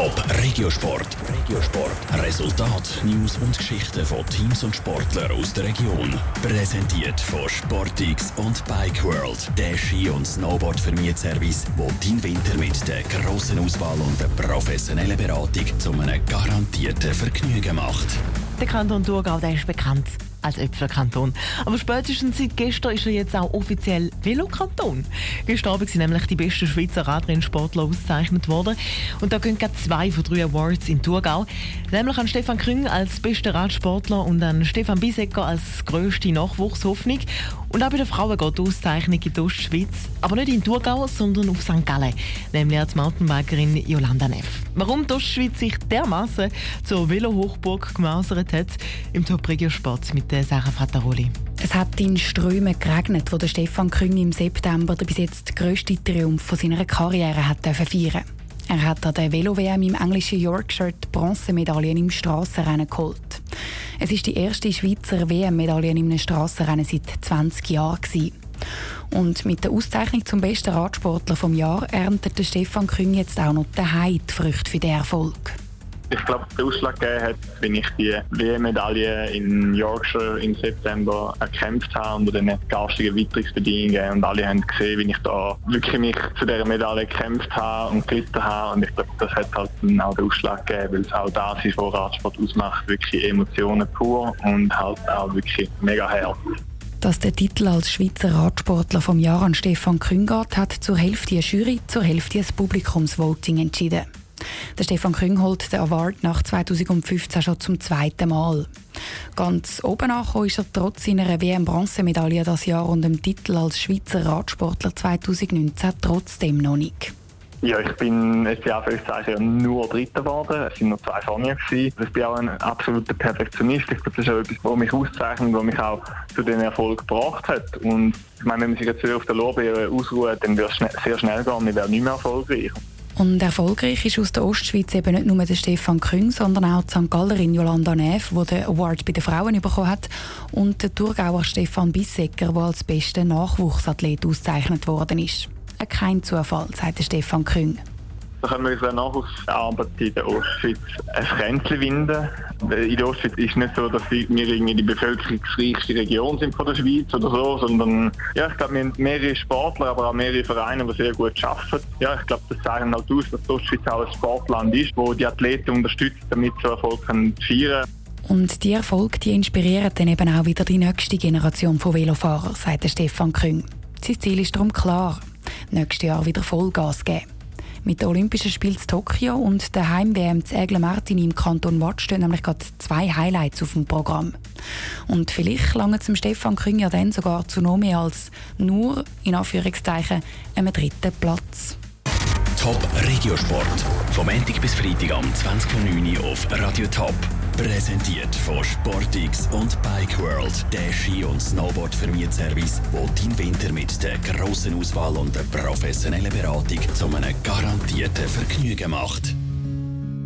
Top Regiosport. Regiosport. Resultat, News und Geschichten von Teams und Sportlern aus der Region. Präsentiert von Sportix und Bike World. Der Ski- und snowboard service wo dein Winter mit der grossen Auswahl und der professionellen Beratung zu einem garantierten Vergnügen macht. Der Kanton Thurgau der ist bekannt als Äpfelkanton. Aber spätestens seit gestern ist er jetzt auch offiziell Velokanton. Gestern Abend sind nämlich die besten Schweizer Radrennsportler ausgezeichnet worden. Und da gehen gerade zwei von drei Awards in Thurgau. Nämlich an Stefan Krüng als bester Radsportler und an Stefan Bisecker als grösste Nachwuchshoffnung. Und auch bei den Frauen geht die Auszeichnung in die Ostschweiz. Aber nicht in Thurgau, sondern auf St. Gallen. Nämlich als Mountainbikerin Jolanda Neff. Warum die Ostschweiz sich dermaßen zur Velo-Hochburg gemausert hat, im Top-Regio-Sport mit der Sarah Frattaroli. Es hat in Strömen geregnet, wo der Stefan Küng im September den bis jetzt grössten Triumph von seiner Karriere hat feiern Er hat an der Velo-WM im englischen Yorkshire die Bronzemedaillen im Strassenrennen geholt. Es ist die erste Schweizer WM-Medaille in einem Strassenrennen seit 20 Jahren. Gewesen. Und mit der Auszeichnung zum besten Radsportler vom Jahr erntet Stefan Küng jetzt auch noch daheim die Früchte für den Erfolg. Ich glaube, der Ausschlag gegeben hat, wenn ich die WM-Medaille in Yorkshire im September erkämpft habe unter den garstigen Witterungsbedingungen und alle haben gesehen, wie ich da wirklich mich zu dieser Medaille gekämpft habe und gelitten habe und ich glaube, das hat halt dann auch den Ausschlag gegeben, weil es auch das ist, was Radsport ausmacht, wirklich Emotionen pur und halt auch wirklich mega hart. Dass der Titel als Schweizer Radsportler vom Jahr an Stefan Küngart hat zur Hälfte eine Jury, zur Hälfte das Publikumsvoting entschieden. Der Stefan Küng holt den Award nach 2015 schon zum zweiten Mal. Ganz oben angekommen ist er trotz seiner WM-Bronzemedaille das Jahr und dem Titel als Schweizer Radsportler 2019 trotzdem noch nicht. Ja, ich bin ein Jahr ja nur Dritter geworden. Es waren nur zwei vor. Gewesen. Ich bin auch ein absoluter Perfektionist. Ich glaube, das ist auch etwas, was mich auszeichnet, was mich auch zu dem Erfolg gebracht hat. Und ich meine, wenn man sich jetzt auf der Lorbeere ausruht, dann wird es sehr schnell gehen ich werde nicht mehr erfolgreich. Und erfolgreich ist aus der Ostschweiz eben nicht nur der Stefan Küng, sondern auch die St. Gallerin Jolanda Neff, die den Award bei den Frauen bekommen hat, und der Thurgauer Stefan Bissecker, der als bester Nachwuchsathlet ausgezeichnet worden ist. Kein Zufall, sagt Stefan Küng. Da können wir uns auch Nachwuchsarbeit in der Ostschweiz ein Kränzchen winden. In der Ostschweiz ist es nicht so, dass wir irgendwie die bevölkerungsreichste Region sind von der Schweiz oder so, sondern ja, ich glaube, wir haben mehrere Sportler, aber auch mehrere Vereine, die sehr gut arbeiten. Ja, ich glaube, das zeichnet halt aus, dass die Ostschweiz auch ein Sportland ist, wo die Athleten unterstützt, damit sie Erfolg feiern können. Und die Erfolge die inspirieren dann eben auch wieder die nächste Generation von Velofahrern, sagt Stefan Küng. Sein Ziel ist darum klar, nächstes Jahr wieder Vollgas geben. Mit den Olympischen Spielen in Tokio und der Heim-WM zu Aigle Martin im Kanton Watt stehen nämlich gerade zwei Highlights auf dem Programm. Und vielleicht lange zum Stefan Küng ja dann sogar zu noch mehr als nur, in Anführungszeichen, einem dritten Platz. Top Regiosport. Vom Montag bis Freitag am 20.09 auf Radio Top. Präsentiert von Sportix und Bike World, der Ski- und Snowboard-Vermietservice, wo dein Winter mit der grossen Auswahl und der professionellen Beratung zu einem garantierten Vergnügen macht.